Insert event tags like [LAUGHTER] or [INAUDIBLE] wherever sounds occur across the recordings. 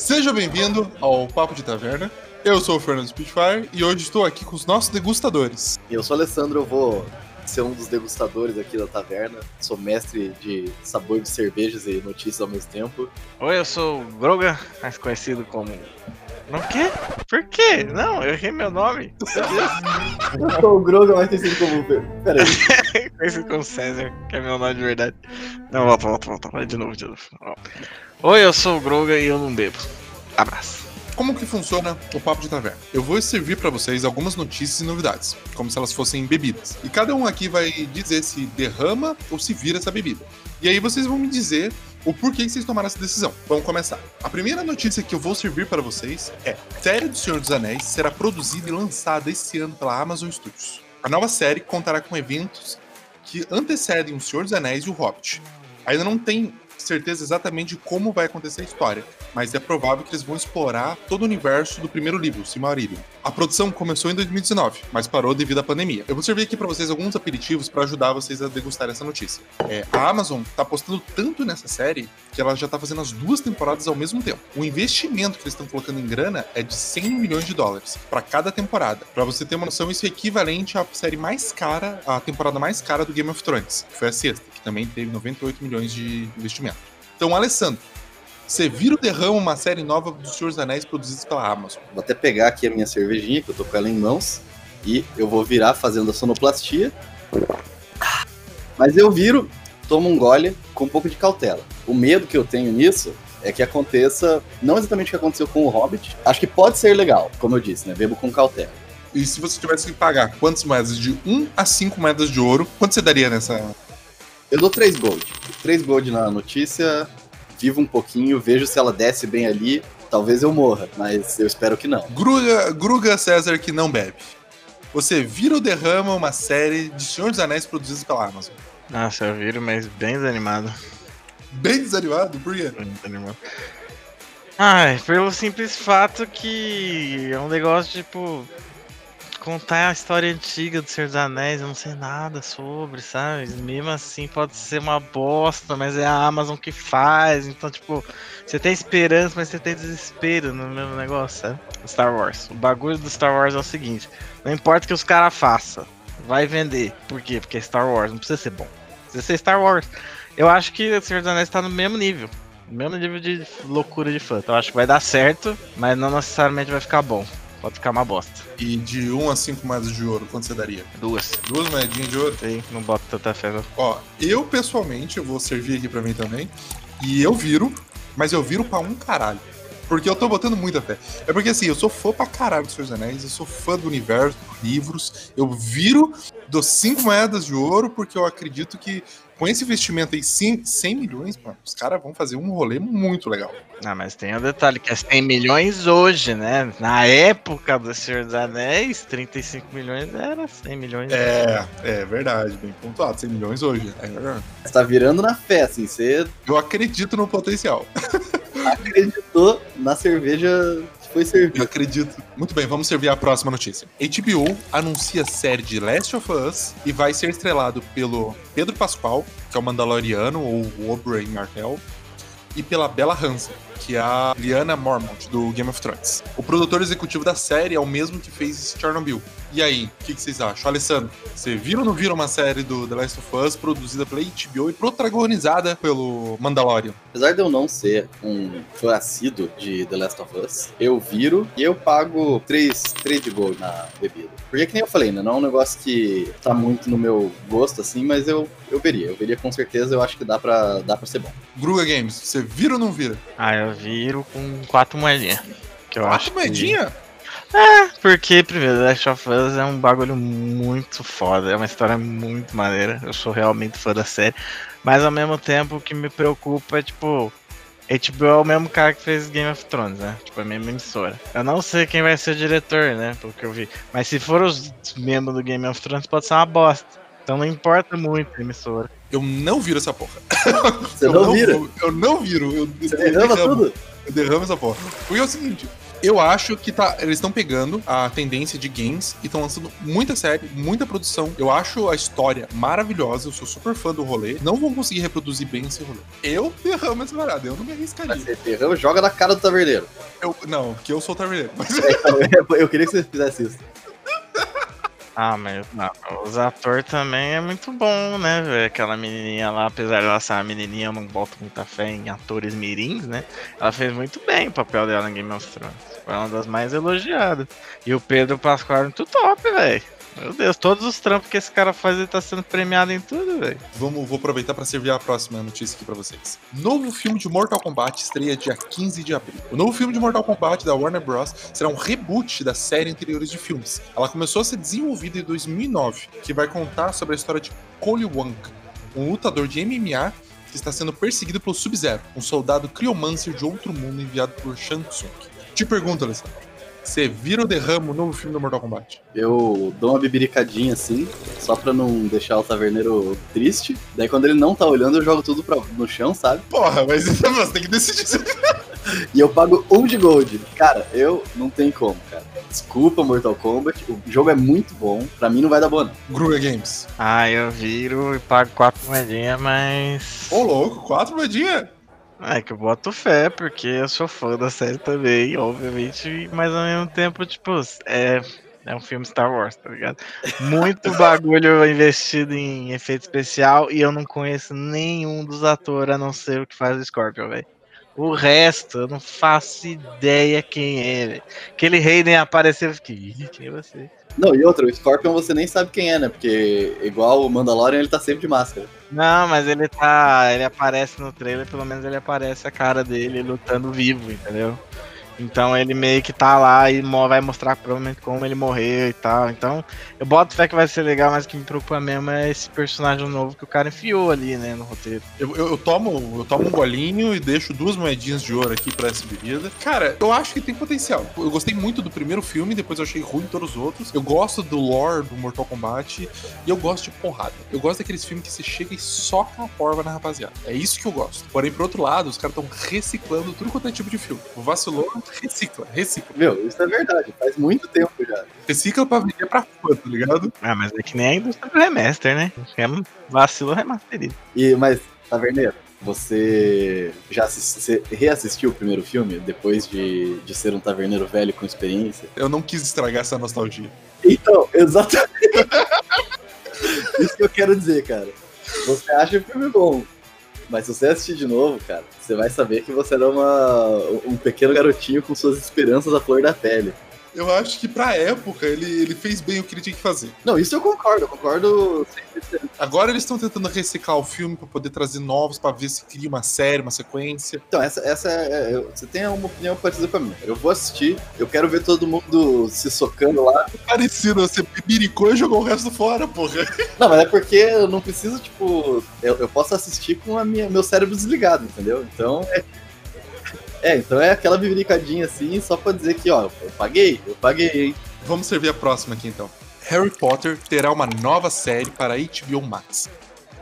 Seja bem-vindo ao Papo de Taverna. Eu sou o Fernando Spitfire e hoje estou aqui com os nossos degustadores. Eu sou o Alessandro, eu vou ser um dos degustadores aqui da taverna. Sou mestre de sabor de cervejas e notícias ao mesmo tempo. Oi, eu sou o Groga, mais conhecido como. Não quê? Por quê? Não, eu errei meu nome. [LAUGHS] Eu sou o Groga, mais conhecido como. Pera [LAUGHS] conhecido como César, que é meu nome de verdade. Não, volta, volta, volta. Vai de novo, de novo. Oi, eu sou o Groga e eu não bebo. Abraço. Como que funciona o Papo de Taverna? Eu vou servir para vocês algumas notícias e novidades, como se elas fossem bebidas. E cada um aqui vai dizer se derrama ou se vira essa bebida. E aí vocês vão me dizer o porquê que vocês tomaram essa decisão. Vamos começar. A primeira notícia que eu vou servir para vocês é: série do Senhor dos Anéis será produzida e lançada esse ano pela Amazon Studios. A nova série contará com eventos que antecedem o Senhor dos Anéis e o Hobbit. Ainda não tem certeza exatamente de como vai acontecer a história, mas é provável que eles vão explorar todo o universo do primeiro livro, Silmarillion. A produção começou em 2019, mas parou devido à pandemia. Eu vou servir aqui para vocês alguns aperitivos para ajudar vocês a degustar essa notícia. É, a Amazon tá apostando tanto nessa série que ela já tá fazendo as duas temporadas ao mesmo tempo. O investimento que eles estão colocando em grana é de 100 milhões de dólares para cada temporada. Para você ter uma noção, isso é equivalente à série mais cara, a temporada mais cara do Game of Thrones, que foi a sexta, que também teve 98 milhões de investimento. Então, Alessandro, você vira o derrama uma série nova dos Senhor dos Anéis produzidos pela Amazon. Vou até pegar aqui a minha cervejinha, que eu tô com ela em mãos, e eu vou virar fazendo a sonoplastia. Mas eu viro, tomo um gole com um pouco de cautela. O medo que eu tenho nisso é que aconteça, não exatamente o que aconteceu com o Hobbit. Acho que pode ser legal, como eu disse, né? Bebo com cautela. E se você tivesse que pagar quantas moedas? De 1 a 5 moedas de ouro, quanto você daria nessa? Eu dou 3 gold. 3 gold na notícia, vivo um pouquinho, vejo se ela desce bem ali. Talvez eu morra, mas eu espero que não. Gruga, Gruga César que não bebe. Você vira ou derrama uma série de Senhor dos Anéis produzidos pela Amazon. Nossa, eu viro, mas bem desanimado. Bem desanimado? Por quê? Bem desanimado. Ai, pelo simples fato que é um negócio tipo. Contar a história antiga do Senhor dos Anéis, eu não sei nada sobre, sabe? Mesmo assim pode ser uma bosta, mas é a Amazon que faz, então, tipo, você tem esperança, mas você tem desespero no mesmo negócio, sabe? Star Wars. O bagulho do Star Wars é o seguinte: não importa o que os caras façam, vai vender. Por quê? Porque é Star Wars, não precisa ser bom. Precisa ser Star Wars. Eu acho que o Senhor dos Anéis tá no mesmo nível. Mesmo nível de loucura de fã. Então acho que vai dar certo, mas não necessariamente vai ficar bom. Pode ficar uma bosta. E de 1 a 5 moedas de ouro, quanto você daria? Duas. Duas moedinhas de ouro? Sei, não boto tanta fé. Não. Ó, eu pessoalmente, eu vou servir aqui pra mim também. E eu viro, mas eu viro pra um caralho. Porque eu tô botando muita fé. É porque assim, eu sou fã pra caralho dos Seus Anéis, eu sou fã do universo, dos livros. Eu viro dos 5 moedas de ouro porque eu acredito que com esse investimento aí, 100 milhões, mano, os caras vão fazer um rolê muito legal. Ah, mas tem um detalhe que é 100 milhões hoje, né? Na época do Senhor dos Anéis, 35 milhões era 100 milhões. É, é verdade, bem pontuado. 100 milhões hoje. É verdade. Você tá virando na fé, assim, você Eu acredito no potencial. acreditou na cerveja foi Eu servida. acredito. Muito bem, vamos servir a próxima notícia. HBO anuncia série de Last of Us e vai ser estrelado pelo Pedro Pascal, que é o Mandaloriano, ou o Oberyn Martell, e pela Bella Hansen, que é a Liana Mormont, do Game of Thrones. O produtor executivo da série é o mesmo que fez Chernobyl. E aí, o que, que vocês acham? Alessandro, você viram ou não viram uma série do The Last of Us produzida pela HBO e protagonizada pelo Mandalorian? Apesar de eu não ser um fã assíduo de The Last of Us, eu viro e eu pago 3, 3 de gold na bebida. Porque que nem eu falei, né? Não é um negócio que tá muito no meu gosto, assim, mas eu, eu veria. Eu veria com certeza, eu acho que dá pra, dá pra ser bom. Gruga Games, você vira ou não vira? Ah, eu viro com quatro moedinhas. Que eu acho Quatro que- moedinha? Porque, primeiro, The Last of Us é um bagulho muito foda, é uma história muito maneira. Eu sou realmente fã da série. Mas ao mesmo tempo, o que me preocupa é, tipo, HBO é o mesmo cara que fez Game of Thrones, né? Tipo, a mesma emissora. Eu não sei quem vai ser o diretor, né? Pelo que eu vi. Mas se for os membros do Game of Thrones, pode ser uma bosta. Então não importa muito a emissora. Eu não viro essa porra. [LAUGHS] Você eu não vira? vou- Eu não viro. Eu, Você eu derrama derramo, tudo? Eu derramo essa porra. Porque é o seguinte, Eu acho que tá, eles estão pegando a tendência de games e estão lançando muita série, muita produção. Eu acho a história maravilhosa, eu sou super fã do rolê. Não vão conseguir reproduzir bem esse rolê. Eu derramo essa parada, eu não me arriscaria. Você derrama, joga na cara do taverneiro. Eu, não, que eu sou o taverneiro. Mas eu queria que você fizesse isso. Ah, mas não, os atores também é muito bom, né, velho? Aquela menininha lá, apesar de ela ser uma menininha, eu não boto muita fé em atores mirins, né? Ela fez muito bem o papel dela em Game of Thrones. Foi uma das mais elogiadas. E o Pedro Pascoal é muito top, velho. Meu Deus, todos os trampos que esse cara faz, ele tá sendo premiado em tudo, velho. Vamos, vou aproveitar para servir a próxima notícia aqui para vocês. Novo filme de Mortal Kombat estreia dia 15 de abril. O novo filme de Mortal Kombat da Warner Bros. será um reboot da série anteriores de filmes. Ela começou a ser desenvolvida em 2009, que vai contar sobre a história de Cole Wong, um lutador de MMA que está sendo perseguido pelo Sub-Zero, um soldado criomancer de outro mundo enviado por Shang Tsung. Te pergunto, Alessandro. Você vira o novo filme do Mortal Kombat? Eu dou uma bibiricadinha assim, só pra não deixar o taverneiro triste. Daí quando ele não tá olhando, eu jogo tudo pra, no chão, sabe? Porra, mas [LAUGHS] você tem que decidir. e eu pago um de gold. Cara, eu não tenho como, cara. Desculpa, Mortal Kombat. O jogo é muito bom. Pra mim não vai dar boa, não. Gruga Games. Ah, eu viro e pago quatro moedinhas, mas. Ô, louco, quatro moedinhas? É que eu boto fé, porque eu sou fã da série também, obviamente, mas ao mesmo tempo, tipo, é, é um filme Star Wars, tá ligado? Muito [LAUGHS] bagulho investido em efeito especial e eu não conheço nenhum dos atores a não ser o que faz o Scorpion, velho. O resto, eu não faço ideia quem é, velho. Aquele rei nem apareceu, eu fiquei, quem é você? Não, e outro, o Scorpion você nem sabe quem é, né? Porque igual o Mandalorian, ele tá sempre de máscara. Não, mas ele tá. Ele aparece no trailer, pelo menos ele aparece a cara dele lutando vivo, entendeu? Então ele meio que tá lá e vai mostrar provavelmente como ele morreu e tal. Então eu boto fé que vai ser legal, mas o que me preocupa mesmo é esse personagem novo que o cara enfiou ali, né, no roteiro. Eu, eu, eu tomo, eu tomo um golinho e deixo duas moedinhas de ouro aqui pra essa bebida. Cara, eu acho que tem potencial. Eu gostei muito do primeiro filme, depois eu achei ruim todos os outros. Eu gosto do lore do Mortal Kombat e eu gosto de porrada. Eu gosto daqueles filmes que você chega e soca a porva na rapaziada. É isso que eu gosto. Porém, por outro lado, os caras estão reciclando tudo quanto é tipo de filme. Vacilou, recicla, recicla. Meu, isso é verdade. Faz muito tempo já. Recicla pra vender pra fã, tá ligado? Ah, mas é que nem a indústria do remaster, né? É um vacilo remasterido. E, mas, Taverneiro, você já assist, você reassistiu o primeiro filme depois de, de ser um taverneiro velho com experiência? Eu não quis estragar essa nostalgia. Então, [LAUGHS] exatamente. Isso que eu quero dizer, cara. Você acha o filme bom, mas se você assistir de novo, cara, você vai saber que você era uma, um pequeno garotinho com suas esperanças à flor da pele. Eu acho que pra época ele, ele fez bem o que ele tinha que fazer. Não, isso eu concordo, eu concordo 100%. Agora eles estão tentando reciclar o filme pra poder trazer novos, pra ver se cria uma série, uma sequência. Então, essa, essa é, é- você tem uma opinião parecida com a minha. Eu vou assistir, eu quero ver todo mundo se socando lá. Parecido, você bibiricou e jogou o resto fora, porra. Não, mas é porque eu não preciso, tipo. Eu, eu posso assistir com a minha, meu cérebro desligado, entendeu? Então é. É, então é aquela bibiricadinha assim, só pra dizer que, ó, eu paguei, eu paguei, hein? Vamos servir a próxima aqui então. Harry Potter terá uma nova série para HBO Max.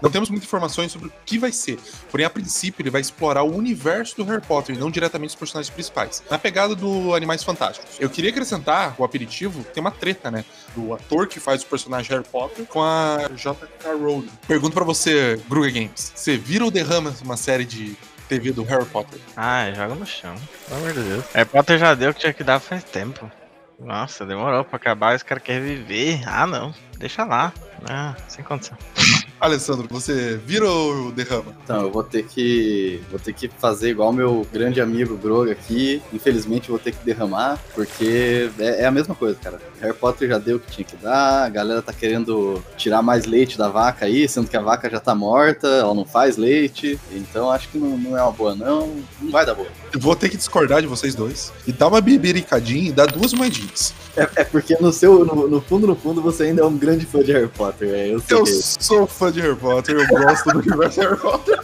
Não temos muitas informações sobre o que vai ser, porém a princípio ele vai explorar o universo do Harry Potter e não diretamente os personagens principais, na pegada do Animais Fantásticos. Eu queria acrescentar o aperitivo, tem uma treta, né, do ator que faz o personagem Harry Potter com a J.K. Rowling. Pergunto pra você, Gruga Games, você vira ou derrama uma série de TV do Harry Potter? Ah, joga no chão. Pelo amor de Deus. Harry Potter já deu o que tinha que dar faz tempo. Nossa, demorou pra acabar, os caras querem viver. Ah, não. Deixa lá. Ah, sem condição. Alessandro, você vira ou derrama? Então, eu vou ter que. Vou ter que fazer igual meu grande amigo Grog aqui. Infelizmente, vou ter que derramar, porque é, é a mesma coisa, cara. Harry Potter já deu o que tinha que dar, a galera tá querendo tirar mais leite da vaca aí, sendo que a vaca já tá morta, ela não faz leite. Então, acho que não, não é uma boa, não. Não vai dar boa. Eu vou ter que discordar de vocês dois e dar uma bibiricadinha e dar duas moedinhas. É, é porque no seu, no, no fundo, no fundo, você ainda é um grande fã de Harry Potter. É, eu sei Eu que- sou fã de Harry Potter, eu gosto do universo Harry Potter.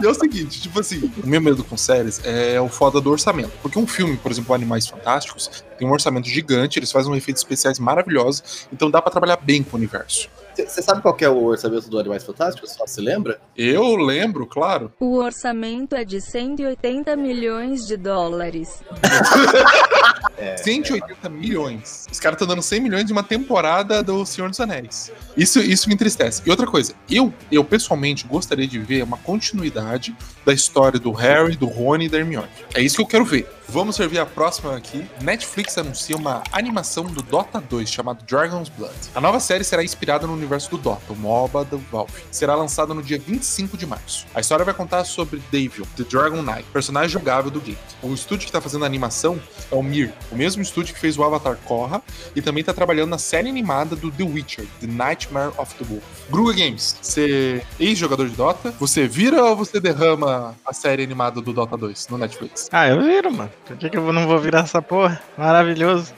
E é o seguinte, tipo assim, o meu medo com séries é o foda do orçamento. Porque um filme, por exemplo, Animais Fantásticos, tem um orçamento gigante, eles fazem efeitos especiais maravilhosos, então dá pra trabalhar bem com o universo. Você sabe qual que é o orçamento do Animais Fantásticos? Só se lembra? Eu lembro, claro. O orçamento é de 180 milhões de dólares. [LAUGHS] É, 180 é. milhões. Os caras estão dando 100 milhões de uma temporada do Senhor dos Anéis. Isso, isso me entristece. E outra coisa, eu, eu pessoalmente gostaria de ver uma continuidade da história do Harry, do Rony e da Hermione. É isso que eu quero ver. Vamos servir a próxima aqui. Netflix anuncia uma animação do Dota 2 chamado Dragon's Blood. A nova série será inspirada no universo do Dota, o MOBA do Valve. Será lançada no dia 25 de março. A história vai contar sobre Davion, The Dragon Knight, personagem jogável do game. O estúdio que está fazendo a animação é o Mir, o mesmo estúdio que fez o Avatar Korra e também está trabalhando na série animada do The Witcher, The Nightmare of the Wolf. Gruga Games, você é ex-jogador de Dota, você vira ou você derrama a série animada do Dota 2 no Netflix? Ah, eu viro, mano. Por que, que eu não vou virar essa porra? Maravilhoso.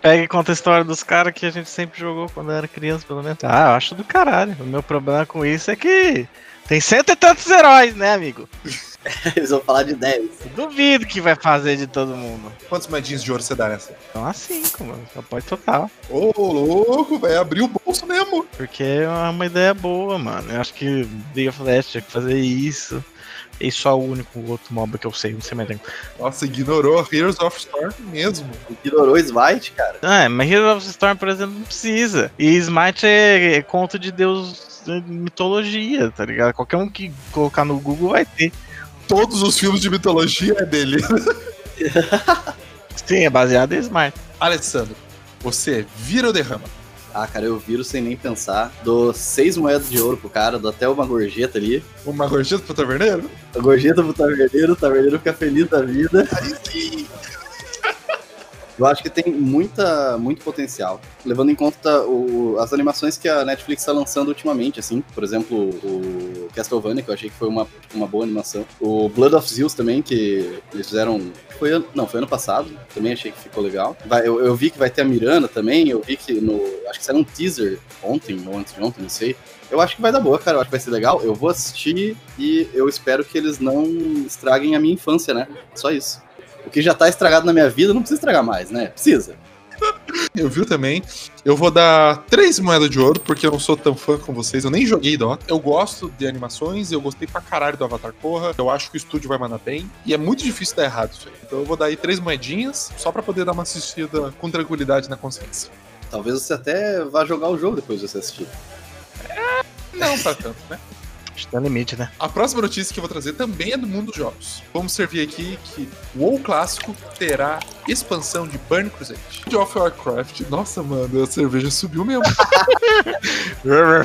Pega e conta a história dos caras que a gente sempre jogou quando era criança, pelo menos. Ah, eu acho do caralho. O meu problema com isso é que tem cento e tantos heróis, né, amigo? [LAUGHS] Eles vão falar de 10. Duvido que vai fazer de todo mundo. Quantos moedinhos de ouro você dá nessa? Então a 5, mano. Só pode total. Ô, louco, vai abrir o bolso mesmo. Porque é uma ideia boa, mano. Eu acho que League of Legends tinha que fazer isso. E só o único outro mob que eu sei, não sei mais. Nossa, ignorou Heroes of Storm mesmo. Ignorou Smite, cara. Ah, mas Heroes of Storm, por exemplo, não precisa. E Smite é, é conto de Deus de mitologia, tá ligado? Qualquer um que colocar no Google vai ter. Todos os filmes de mitologia é dele. [LAUGHS] Sim, é baseado em Smite. Alessandro, você vira ou derrama? Ah, cara, eu viro sem nem pensar. Dou seis moedas de ouro pro cara, dou até uma gorjeta ali. Uma gorjeta pro taverneiro? A gorjeta pro taverneiro, o taverneiro fica feliz da vida. Aí sim. Eu acho que tem muita, muito potencial, levando em conta o, as animações que a Netflix está lançando ultimamente, assim. Por exemplo, o Castlevania, que eu achei que foi uma, uma boa animação. O Blood of Zeus também, que eles fizeram foi não, foi ano passado, também achei que ficou legal. Vai, eu, eu, vi que vai ter a Miranda também, eu vi que no. Acho que saiu um teaser ontem, ou antes de ontem, não sei. Eu acho que vai dar boa, cara. Eu acho que vai ser legal. Eu vou assistir e eu espero que eles não estraguem a minha infância, né? Só isso. O que já tá estragado na minha vida não precisa estragar mais, né? Precisa. [LAUGHS] Eu vi também. Eu vou dar três moedas de ouro, porque eu não sou tão fã com vocês. Eu nem joguei Dota. Eu gosto de animações, eu gostei pra caralho do Avatar Korra. Eu acho que o estúdio vai mandar bem. E é muito difícil dar errado isso aí. Então eu vou dar aí três moedinhas, só pra poder dar uma assistida com tranquilidade na consciência. Talvez você até vá jogar o jogo depois de você assistir. É, não pra tanto, né? Está no limite, né? A próxima notícia que eu vou trazer também é do mundo dos jogos. Vamos servir aqui que o WoW clássico terá expansão de Burn Crusade. World of Warcraft, nossa, mano, a cerveja subiu mesmo. [LAUGHS]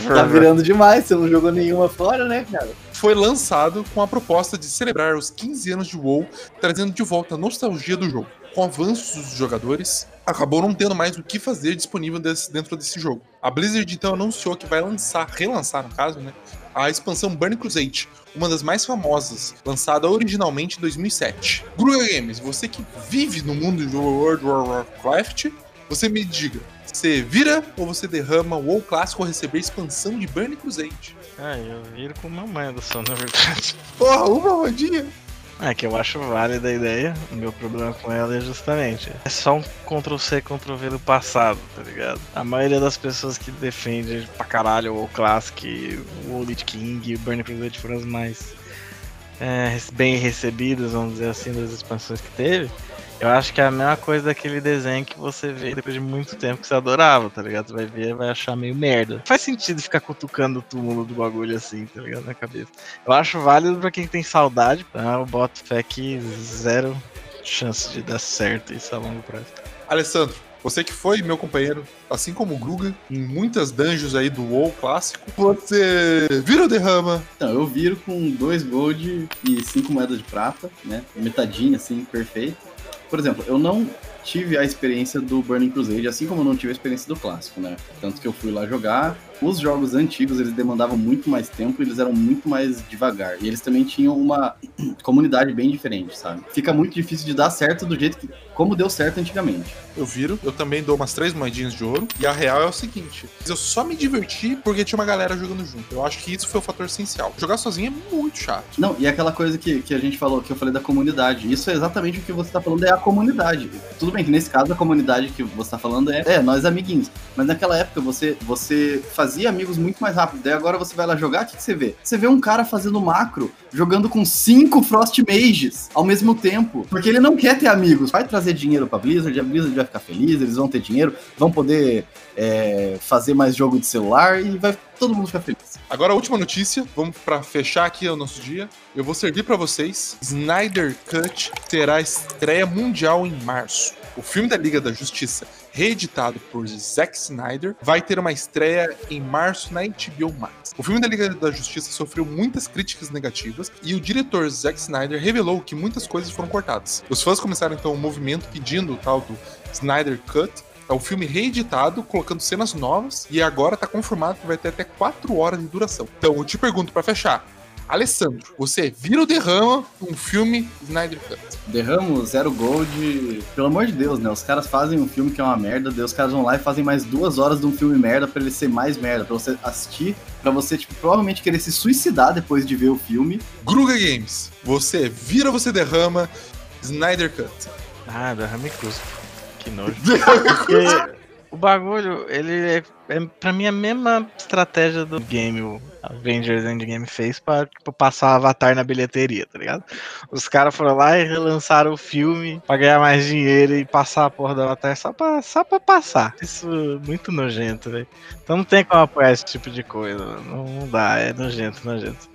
tá virando demais, você não jogou nenhuma fora, né, cara? Foi lançado com a proposta de celebrar os 15 anos de WoW, trazendo de volta a nostalgia do jogo. Com avanços dos jogadores, acabou não tendo mais o que fazer disponível desse, dentro desse jogo. A Blizzard então anunciou que vai lançar, relançar no caso, né, a expansão Burning Crusade, uma das mais famosas, lançada originalmente em 2007. Gruga Games, você que vive no mundo de World of Warcraft, você me diga, você vira ou você derrama o WoW clássico ao receber a expansão de Burning Crusade? Ah, eu viro com uma moeda só, na verdade. Porra, uma moedinha? É que eu acho válida a ideia. O meu problema com ela é justamente. É só um Ctrl-C, Ctrl-V do passado, tá ligado? A maioria das pessoas que defende pra caralho o Classic, o Old King e o Burning Crusade foram as mais é, bem recebidas, vamos dizer assim, das expansões que teve. Eu acho que é a mesma coisa daquele desenho que você vê depois de muito tempo que você adorava, tá ligado? Você vai ver e vai achar meio merda. Faz sentido ficar cutucando o túmulo do bagulho assim, tá ligado? Na cabeça. Eu acho válido pra quem tem saudade, tá? Eu boto fé que zero chance de dar certo isso a longo prazo. Alessandro, você que foi meu companheiro, assim como o Gruga, em muitas dungeons aí do WoW clássico, você vira ou derrama? Então, eu viro com dois gold e cinco moedas de prata, né? Metadinha, assim, perfeito. Por exemplo, eu não tive a experiência do Burning Crusade, assim como eu não tive a experiência do clássico, né? Tanto que eu fui lá jogar. Os jogos antigos, eles demandavam muito mais tempo, eles eram muito mais devagar. E eles também tinham uma [CLEARS THROAT] comunidade bem diferente, sabe? Fica muito difícil de dar certo do jeito que como deu certo antigamente. Eu viro, eu também dou umas três moedinhas de ouro. E a real é o seguinte: eu só me diverti porque tinha uma galera jogando junto. Eu acho que isso foi o fator essencial. Jogar sozinho é muito chato. Não, e aquela coisa que, que a gente falou, que eu falei da comunidade. Isso é exatamente o que você tá falando, é a comunidade. Tudo bem que nesse caso a comunidade que você tá falando é, é nós amiguinhos. Mas naquela época você, você fazia fazia amigos muito mais rápido. Daí agora você vai lá jogar, o que, que você vê? Você vê um cara fazendo macro, jogando com cinco Frost Mages ao mesmo tempo. Porque ele não quer ter amigos. Vai trazer dinheiro pra Blizzard, a Blizzard vai ficar feliz, eles vão ter dinheiro, vão poder é, fazer mais jogo de celular e vai todo mundo ficar feliz. Agora a última notícia, vamos pra fechar aqui o nosso dia. Eu vou servir pra vocês. Snyder Cut terá estreia mundial em março. O filme da Liga da Justiça, reeditado por Zack Snyder, vai ter uma estreia em março na HBO Max. O filme da Liga da Justiça sofreu muitas críticas negativas e o diretor Zack Snyder revelou que muitas coisas foram cortadas. Os fãs começaram então um movimento pedindo o tal do Snyder Cut, é um filme reeditado, colocando cenas novas, e agora tá confirmado que vai ter até 4 horas de duração. Então, eu te pergunto para fechar. Alessandro, você vira ou derrama um filme Snyder Cut? Derramo Zero Gold, pelo amor de Deus, né? Os caras fazem um filme que é uma merda, daí os caras vão lá e fazem mais duas horas de um filme merda pra ele ser mais merda, pra você assistir, pra você, tipo, provavelmente querer se suicidar depois de ver o filme. Gruga Games, você vira ou você derrama Snyder Cut? Ah, derrame cuspo. Que nojo. [LAUGHS] Porque o bagulho, ele é, é pra mim a mesma estratégia do game, o Avengers Endgame fez pra tipo, passar Avatar na bilheteria, tá ligado? Os caras foram lá e relançaram o filme pra ganhar mais dinheiro e passar a porra do Avatar só pra, só pra passar. Isso é muito nojento, velho. Então não tem como apoiar esse tipo de coisa. Não dá, é nojento, nojento.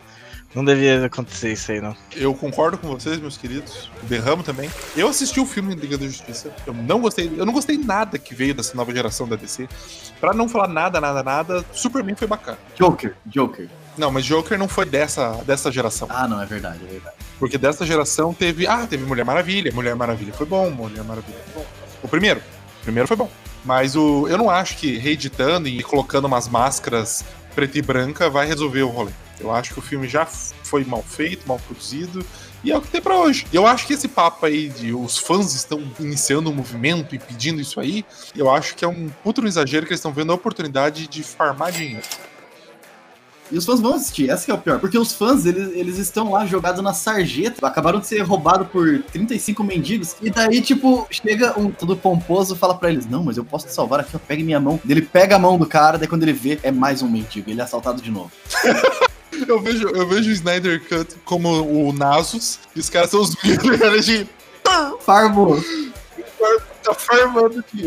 Não devia acontecer isso aí, não. Eu concordo com vocês, meus queridos. Derramo também. Eu assisti o filme Liga da Justiça. Eu não gostei. Eu não gostei nada que veio dessa nova geração da DC. Pra não falar nada, nada, nada, Superman foi bacana. Joker, Joker. Não, mas Joker não foi dessa, dessa geração. Ah, não, é verdade, é verdade. Porque dessa geração teve. Ah, teve Mulher Maravilha. Mulher Maravilha foi bom. Mulher Maravilha foi bom. O primeiro. O primeiro foi bom. Mas o, eu não acho que reeditando e colocando umas máscaras preta e branca vai resolver o rolê. Eu acho que o filme já foi mal feito, mal produzido, e é o que tem pra hoje. Eu acho que esse papo aí de os fãs estão iniciando um movimento e pedindo isso aí, eu acho que é um puto exagero que eles estão vendo a oportunidade de farmar dinheiro. E os fãs vão assistir, essa que é o pior. Porque os fãs, eles, eles estão lá jogados na sarjeta, acabaram de ser roubados por 35 mendigos. E daí, tipo, chega um todo pomposo fala pra eles: Não, mas eu posso te salvar aqui, ó, pegue minha mão. Ele pega a mão do cara, daí quando ele vê, é mais um mendigo. Ele é assaltado de novo. [LAUGHS] Eu vejo, eu vejo o Snyder Cut como o Nasus, e os caras são os milionários [LAUGHS] de. Farmo! Tá farmando aqui.